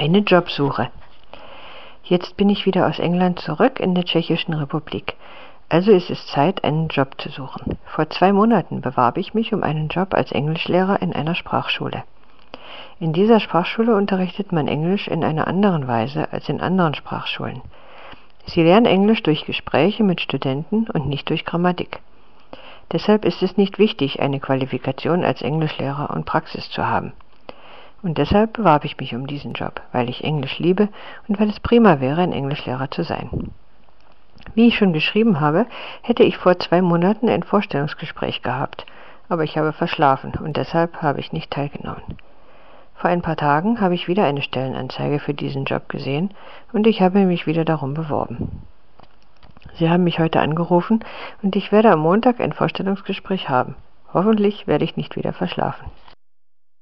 Eine Jobsuche. Jetzt bin ich wieder aus England zurück in der Tschechischen Republik. Also ist es Zeit, einen Job zu suchen. Vor zwei Monaten bewarb ich mich um einen Job als Englischlehrer in einer Sprachschule. In dieser Sprachschule unterrichtet man Englisch in einer anderen Weise als in anderen Sprachschulen. Sie lernen Englisch durch Gespräche mit Studenten und nicht durch Grammatik. Deshalb ist es nicht wichtig, eine Qualifikation als Englischlehrer und Praxis zu haben. Und deshalb bewarb ich mich um diesen Job, weil ich Englisch liebe und weil es prima wäre, ein Englischlehrer zu sein. Wie ich schon geschrieben habe, hätte ich vor zwei Monaten ein Vorstellungsgespräch gehabt, aber ich habe verschlafen und deshalb habe ich nicht teilgenommen. Vor ein paar Tagen habe ich wieder eine Stellenanzeige für diesen Job gesehen und ich habe mich wieder darum beworben. Sie haben mich heute angerufen und ich werde am Montag ein Vorstellungsgespräch haben. Hoffentlich werde ich nicht wieder verschlafen.